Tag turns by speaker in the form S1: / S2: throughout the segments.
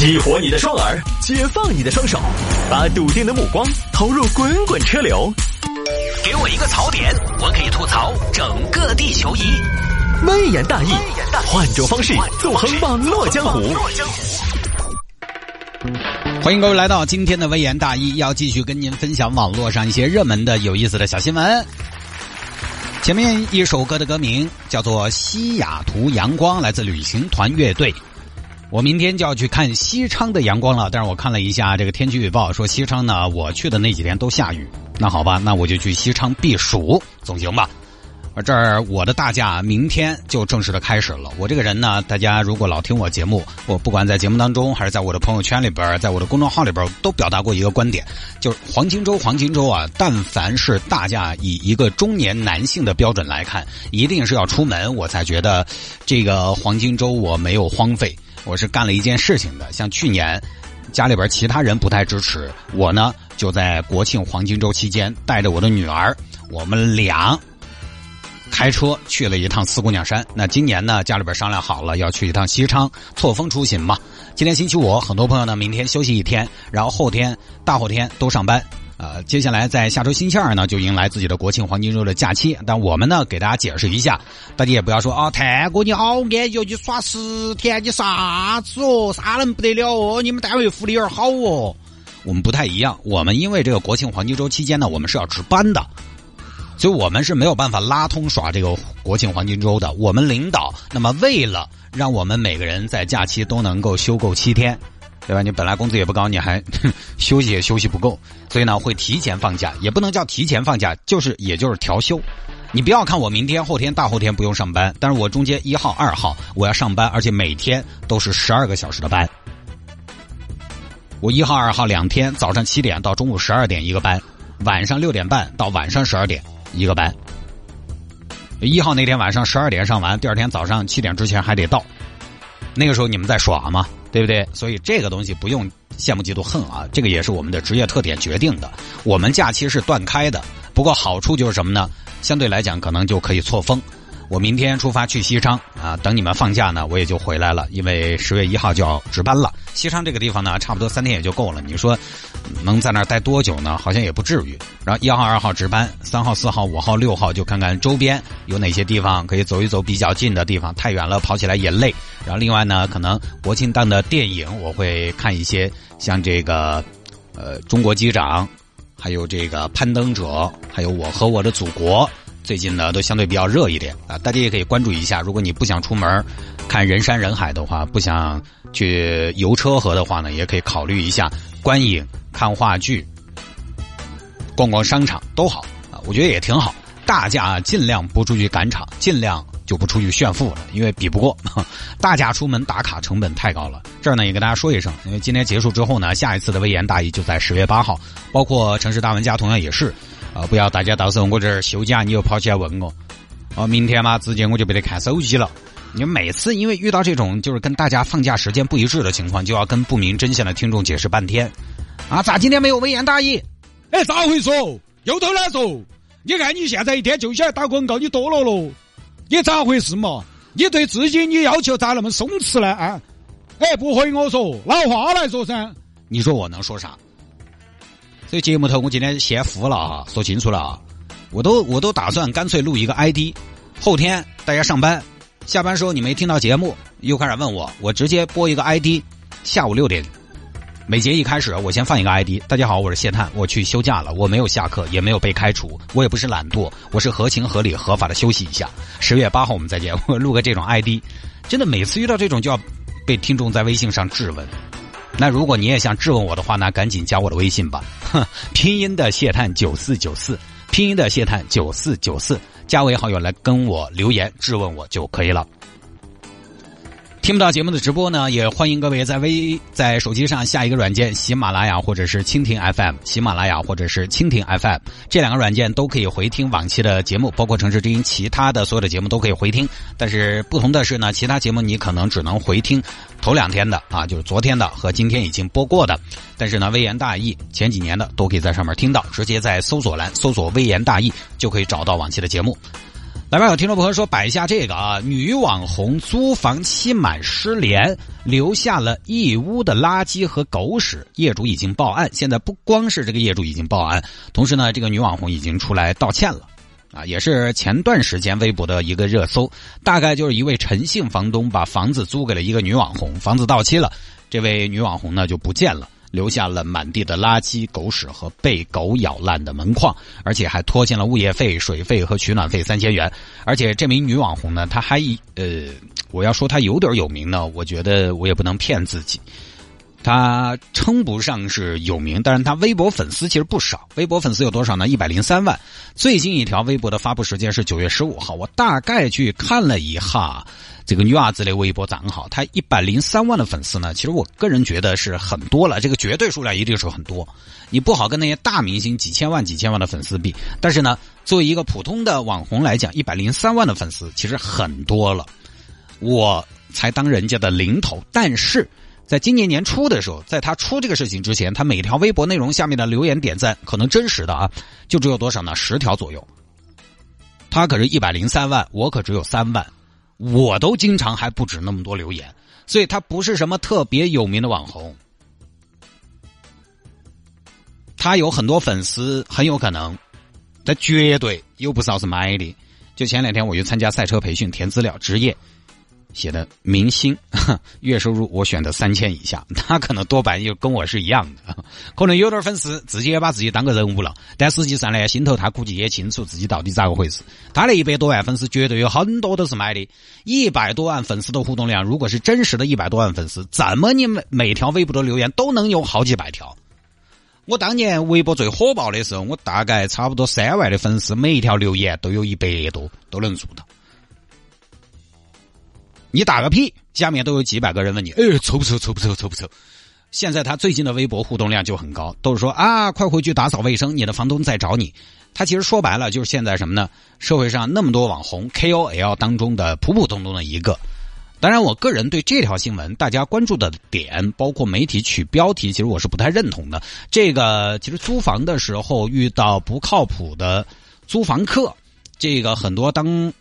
S1: 激活你的双耳，解放你的双手，把笃定的目光投入滚滚车流。给我一个槽点，我可以吐槽整个地球仪。微言大义，换种方式纵横网络江湖。
S2: 欢迎各位来到今天的微言大义，要继续跟您分享网络上一些热门的、有意思的小新闻。前面一首歌的歌名叫做《西雅图阳光》，来自旅行团乐队。我明天就要去看西昌的阳光了，但是我看了一下这个天气预报，说西昌呢，我去的那几天都下雨。那好吧，那我就去西昌避暑，总行吧？而这儿我的大假明天就正式的开始了。我这个人呢，大家如果老听我节目，我不管在节目当中，还是在我的朋友圈里边，在我的公众号里边，都表达过一个观点，就是黄金周，黄金周啊，但凡是大家以一个中年男性的标准来看，一定是要出门，我才觉得这个黄金周我没有荒废，我是干了一件事情的。像去年家里边其他人不太支持，我呢就在国庆黄金周期间带着我的女儿，我们俩。开车去了一趟四姑娘山。那今年呢，家里边商量好了要去一趟西昌，错峰出行嘛。今天星期五，很多朋友呢明天休息一天，然后后天、大后天都上班。呃，接下来在下周星期二呢，就迎来自己的国庆黄金周的假期。但我们呢，给大家解释一下，大家也不要说啊，泰哥你好安逸，你耍十天，你啥子哦，啥人不得了哦，你们单位福利儿好哦。我们不太一样，我们因为这个国庆黄金周期间呢，我们是要值班的。所以我们是没有办法拉通耍这个国庆黄金周的。我们领导那么为了让我们每个人在假期都能够休够七天，对吧？你本来工资也不高，你还 休息也休息不够，所以呢会提前放假，也不能叫提前放假，就是也就是调休。你不要看我明天、后天、大后天不用上班，但是我中间一号、二号我要上班，而且每天都是十二个小时的班。我一号、二号两天，早上七点到中午十二点一个班，晚上六点半到晚上十二点。一个班，一号那天晚上十二点上完，第二天早上七点之前还得到。那个时候你们在耍吗？对不对？所以这个东西不用羡慕嫉妒恨啊，这个也是我们的职业特点决定的。我们假期是断开的，不过好处就是什么呢？相对来讲可能就可以错峰。我明天出发去西昌啊，等你们放假呢，我也就回来了，因为十月一号就要值班了。西昌这个地方呢，差不多三天也就够了。你说能在那儿待多久呢？好像也不至于。然后一号、二号值班，三号、四号、五号、六号就看看周边有哪些地方可以走一走，比较近的地方，太远了跑起来也累。然后另外呢，可能国庆档的电影我会看一些，像这个呃《中国机长》，还有这个《攀登者》，还有《我和我的祖国》。最近呢，都相对比较热一点啊，大家也可以关注一下。如果你不想出门看人山人海的话，不想去游车河的话呢，也可以考虑一下观影、看话剧、逛逛商场都好啊，我觉得也挺好。大家尽量不出去赶场，尽量就不出去炫富了，因为比不过。大家出门打卡成本太高了。这儿呢也跟大家说一声，因为今天结束之后呢，下一次的微言大义就在十月八号，包括城市大玩家同样也是。啊！不要大家到时候我这儿休假，你又跑起来问我。哦，明天嘛，直接我就不得看手机了。你每次因为遇到这种就是跟大家放假时间不一致的情况，就要跟不明真相的听众解释半天。啊，咋今天没有微言大义？
S3: 哎，咋回事？又偷懒嗦？你看你现在一天就想打广告，你多了喽？你咋回事嘛？你对自己你要求咋那么松弛呢？啊？哎，不回我说，拿话来说噻。
S2: 你说我能说啥？所以节目头我今天先服了啊，说清楚了啊，我都我都打算干脆录一个 ID，后天大家上班下班时候你没听到节目又开始问我，我直接播一个 ID，下午六点，每节一开始我先放一个 ID，大家好，我是谢探，我去休假了，我没有下课，也没有被开除，我也不是懒惰，我是合情合理合法的休息一下。十月八号我们再见，我录个这种 ID，真的每次遇到这种就要被听众在微信上质问。那如果你也想质问我的话呢，赶紧加我的微信吧，哼，拼音的谢探九四九四，拼音的谢探九四九四，加为好友来跟我留言质问我就可以了。听不到节目的直播呢，也欢迎各位在微在手机上下一个软件，喜马拉雅或者是蜻蜓 FM，喜马拉雅或者是蜻蜓 FM 这两个软件都可以回听往期的节目，包括城市之音其他的所有的节目都可以回听。但是不同的是呢，其他节目你可能只能回听头两天的啊，就是昨天的和今天已经播过的。但是呢，微言大义前几年的都可以在上面听到，直接在搜索栏搜索“微言大义”就可以找到往期的节目。来吧，有听众朋友说摆一下这个啊，女网红租房期满失联，留下了一屋的垃圾和狗屎，业主已经报案。现在不光是这个业主已经报案，同时呢，这个女网红已经出来道歉了，啊，也是前段时间微博的一个热搜。大概就是一位陈姓房东把房子租给了一个女网红，房子到期了，这位女网红呢就不见了。留下了满地的垃圾、狗屎和被狗咬烂的门框，而且还拖欠了物业费、水费和取暖费三千元。而且这名女网红呢，她还呃，我要说她有点有名呢，我觉得我也不能骗自己。他称不上是有名，但是他微博粉丝其实不少。微博粉丝有多少呢？一百零三万。最近一条微博的发布时间是九月十五号，我大概去看了一下。这个女娃子的微博账号，她一百零三万的粉丝呢，其实我个人觉得是很多了，这个绝对数量一定是很多，你不好跟那些大明星几千万、几千万的粉丝比。但是呢，作为一个普通的网红来讲，一百零三万的粉丝其实很多了，我才当人家的零头。但是在今年年初的时候，在他出这个事情之前，他每条微博内容下面的留言点赞，可能真实的啊，就只有多少呢？十条左右。他可是一百零三万，我可只有三万。我都经常还不止那么多留言，所以他不是什么特别有名的网红。他有很多粉丝，很有可能，他绝对有不少是买的。就前两天我去参加赛车培训，填资料，职业。写的明星 月收入我选的三千以下，他可能多半又跟我是一样的，可能有点粉丝，自己也把自己当个人物了，但实际上呢，心头他估计也清楚自己到底咋个回事。他那一百多万粉丝，绝对有很多都是买的。一百多万粉丝的互动量，如果是真实的一百多万粉丝，怎么你每每条微博的留言都能有好几百条？我当年微博最火爆的时候，我大概差不多三万的粉丝，每一条留言都有一百多，都能做到。你打个屁，下面都有几百个人问你，哎，臭不臭？臭不臭？臭不臭？现在他最近的微博互动量就很高，都是说啊，快回去打扫卫生，你的房东在找你。他其实说白了就是现在什么呢？社会上那么多网红 KOL 当中的普普通通的一个。当然，我个人对这条新闻大家关注的点，包括媒体取标题，其实我是不太认同的。这个其实租房的时候遇到不靠谱的租房客，这个很多当。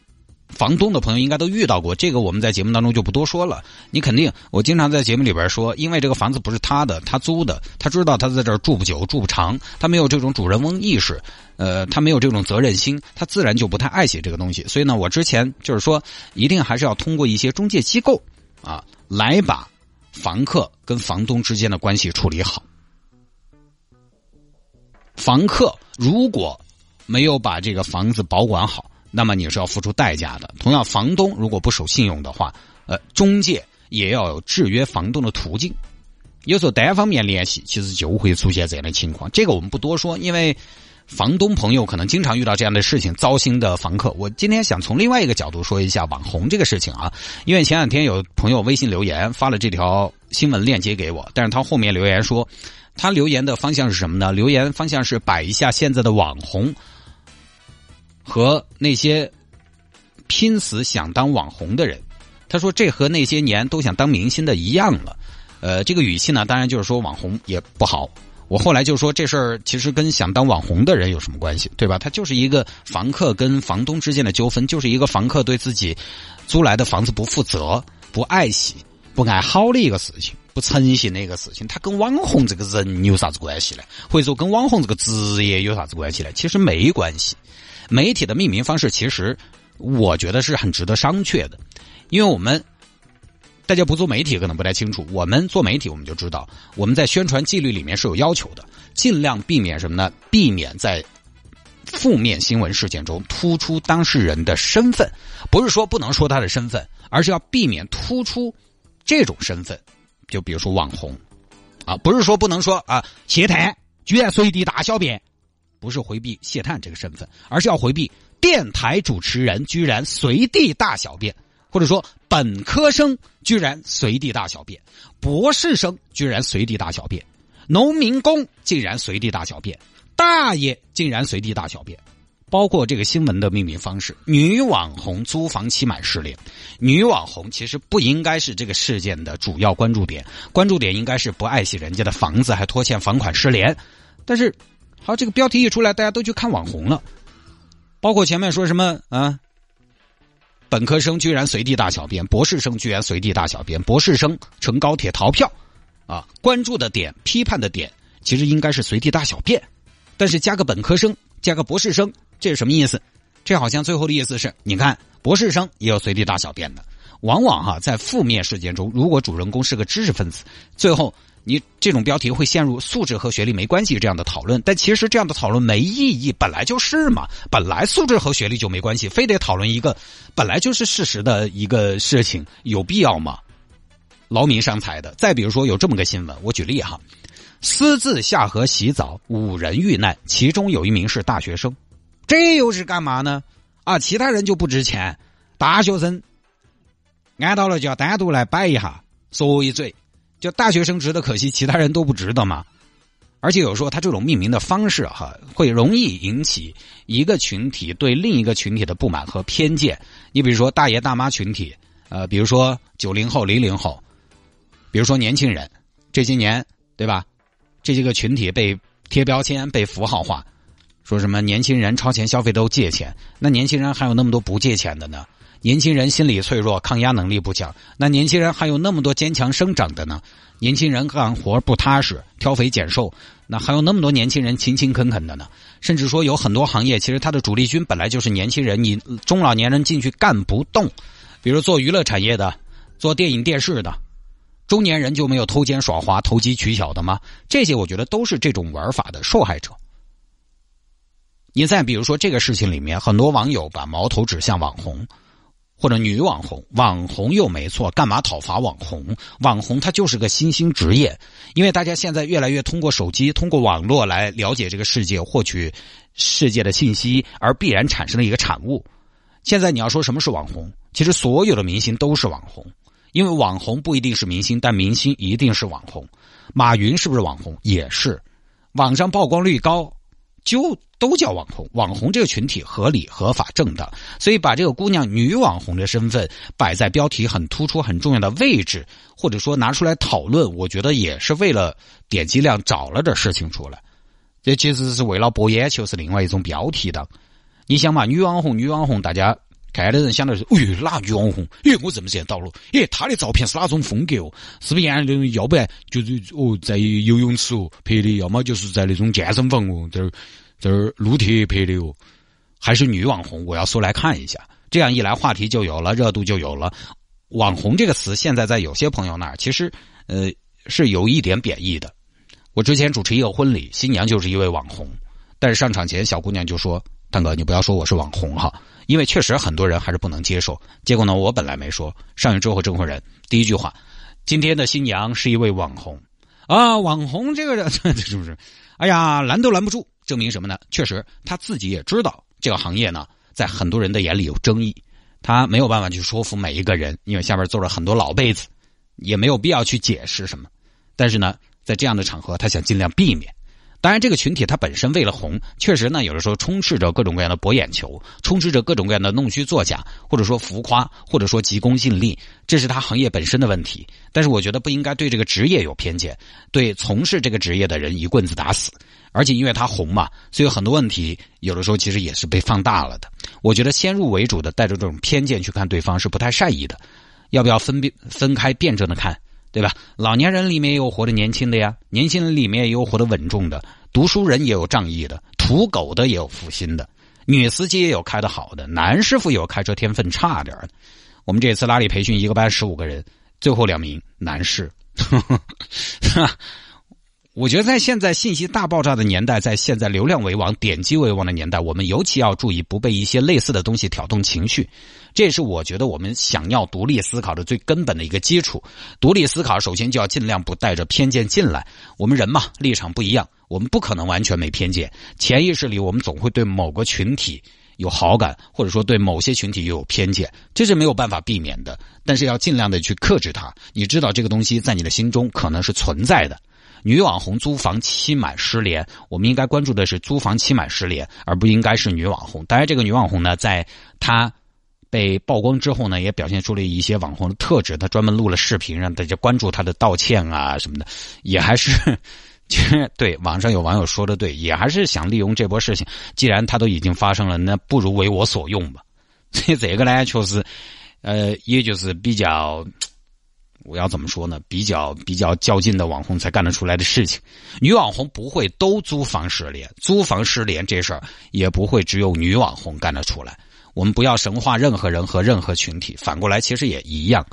S2: 房东的朋友应该都遇到过这个，我们在节目当中就不多说了。你肯定，我经常在节目里边说，因为这个房子不是他的，他租的，他知道他在这儿住不久、住不长，他没有这种主人翁意识，呃，他没有这种责任心，他自然就不太爱惜这个东西。所以呢，我之前就是说，一定还是要通过一些中介机构啊，来把房客跟房东之间的关系处理好。房客如果没有把这个房子保管好，那么你是要付出代价的。同样，房东如果不守信用的话，呃，中介也要有制约房东的途径。有时候单方面联系，其实就会出现这样的情况。这个我们不多说，因为房东朋友可能经常遇到这样的事情，糟心的房客。我今天想从另外一个角度说一下网红这个事情啊，因为前两天有朋友微信留言发了这条新闻链接给我，但是他后面留言说，他留言的方向是什么呢？留言方向是摆一下现在的网红。和那些拼死想当网红的人，他说这和那些年都想当明星的一样了。呃，这个语气呢，当然就是说网红也不好。我后来就说这事儿其实跟想当网红的人有什么关系，对吧？他就是一个房客跟房东之间的纠纷，就是一个房客对自己租来的房子不负责、不爱惜、不爱好的一个事情，不诚信的一个事情。他跟网红这个人有啥子关系呢？或者说跟网红这个职业有啥子关系呢？其实没关系。媒体的命名方式，其实我觉得是很值得商榷的，因为我们大家不做媒体可能不太清楚，我们做媒体我们就知道，我们在宣传纪律里面是有要求的，尽量避免什么呢？避免在负面新闻事件中突出当事人的身份，不是说不能说他的身份，而是要避免突出这种身份，就比如说网红啊，不是说不能说啊，鞋台居然随地大小便。不是回避谢探这个身份，而是要回避电台主持人居然随地大小便，或者说本科生居然随地大小便，博士生居然随地大小便，农民工竟然随地大小便，大爷竟然随地大小便，包括这个新闻的命名方式：女网红租房期满失联。女网红其实不应该是这个事件的主要关注点，关注点应该是不爱惜人家的房子，还拖欠房款失联。但是。好，这个标题一出来，大家都去看网红了，包括前面说什么啊，本科生居然随地大小便，博士生居然随地大小便，博士生乘高铁逃票，啊，关注的点、批判的点，其实应该是随地大小便，但是加个本科生，加个博士生，这是什么意思？这好像最后的意思是，你看博士生也有随地大小便的。往往哈，在负面事件中，如果主人公是个知识分子，最后你这种标题会陷入素质和学历没关系这样的讨论。但其实这样的讨论没意义，本来就是嘛，本来素质和学历就没关系，非得讨论一个本来就是事实的一个事情，有必要吗？劳民伤财的。再比如说，有这么个新闻，我举例哈：私自下河洗澡，五人遇难，其中有一名是大学生，这又是干嘛呢？啊，其他人就不值钱，大学生。按到了就要单独来摆一下，说一嘴，就大学生值得可惜，其他人都不值得嘛。而且有时候他这种命名的方式哈，会容易引起一个群体对另一个群体的不满和偏见。你比如说大爷大妈群体，呃，比如说九零后、零零后，比如说年轻人，这些年对吧？这些个群体被贴标签、被符号化，说什么年轻人超前消费都借钱，那年轻人还有那么多不借钱的呢？年轻人心理脆弱，抗压能力不强。那年轻人还有那么多坚强生长的呢？年轻人干活不踏实，挑肥拣瘦。那还有那么多年轻人勤勤恳恳的呢？甚至说有很多行业，其实它的主力军本来就是年轻人，你中老年人进去干不动。比如做娱乐产业的，做电影电视的，中年人就没有偷奸耍滑、投机取巧的吗？这些我觉得都是这种玩法的受害者。你再比如说这个事情里面，很多网友把矛头指向网红。或者女网红，网红又没错，干嘛讨伐网红？网红它就是个新兴职业，因为大家现在越来越通过手机、通过网络来了解这个世界，获取世界的信息，而必然产生了一个产物。现在你要说什么是网红，其实所有的明星都是网红，因为网红不一定是明星，但明星一定是网红。马云是不是网红？也是，网上曝光率高。就都叫网红，网红这个群体合理、合法、正当，所以把这个姑娘女网红的身份摆在标题很突出、很重要的位置，或者说拿出来讨论，我觉得也是为了点击量找了点事情出来。这其实是为了博眼球，是另外一种标题的。你想嘛，女网红，女网红，大家看的人想的是，哎呦，哪女网红？哎，我怎么见到了，哎，她的照片是哪种风格哦？是不是那种？要不然就是哦，在游泳池哦拍的，要么就是在那种健身房哦这儿。这儿撸铁拍的哦，还是女网红？我要搜来看一下。这样一来，话题就有了，热度就有了。网红这个词，现在在有些朋友那儿，其实呃是有一点贬义的。我之前主持一个婚礼，新娘就是一位网红，但是上场前，小姑娘就说：“大哥，你不要说我是网红哈，因为确实很多人还是不能接受。”结果呢，我本来没说，上去之后，证婚人第一句话：“今天的新娘是一位网红啊，网红这个人 是不是？哎呀，拦都拦不住。”证明什么呢？确实，他自己也知道这个行业呢，在很多人的眼里有争议，他没有办法去说服每一个人，因为下边坐着很多老辈子，也没有必要去解释什么。但是呢，在这样的场合，他想尽量避免。当然，这个群体它本身为了红，确实呢，有的时候充斥着各种各样的博眼球，充斥着各种各样的弄虚作假，或者说浮夸，或者说急功近利，这是他行业本身的问题。但是我觉得不应该对这个职业有偏见，对从事这个职业的人一棍子打死。而且因为他红嘛，所以很多问题有的时候其实也是被放大了的。我觉得先入为主的带着这种偏见去看对方是不太善意的，要不要分辨分开辩证的看？对吧？老年人里面也有活得年轻的呀，年轻人里面也有活得稳重的，读书人也有仗义的，土狗的也有负心的，女司机也有开得好的，男师傅有开车天分差点的。我们这次拉力培训，一个班十五个人，最后两名男士。我觉得在现在信息大爆炸的年代，在现在流量为王、点击为王的年代，我们尤其要注意不被一些类似的东西挑动情绪。这是我觉得我们想要独立思考的最根本的一个基础。独立思考，首先就要尽量不带着偏见进来。我们人嘛，立场不一样，我们不可能完全没偏见。潜意识里，我们总会对某个群体有好感，或者说对某些群体又有偏见，这是没有办法避免的。但是要尽量的去克制它。你知道这个东西在你的心中可能是存在的。女网红租房期满失联，我们应该关注的是租房期满失联，而不应该是女网红。当然，这个女网红呢，在她被曝光之后呢，也表现出了一些网红的特质。他专门录了视频，让大家关注他的道歉啊什么的，也还是，其实对网上有网友说的对，也还是想利用这波事情。既然她都已经发生了，那不如为我所用吧。所 以这个呢，确实，呃，也就是比较，我要怎么说呢？比较比较较劲的网红才干得出来的事情。女网红不会都租房失联，租房失联这事儿也不会只有女网红干得出来。我们不要神化任何人和任何群体，反过来其实也一样。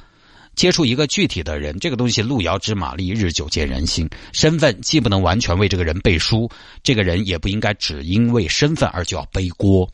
S2: 接触一个具体的人，这个东西路遥知马力，日久见人心。身份既不能完全为这个人背书，这个人也不应该只因为身份而就要背锅。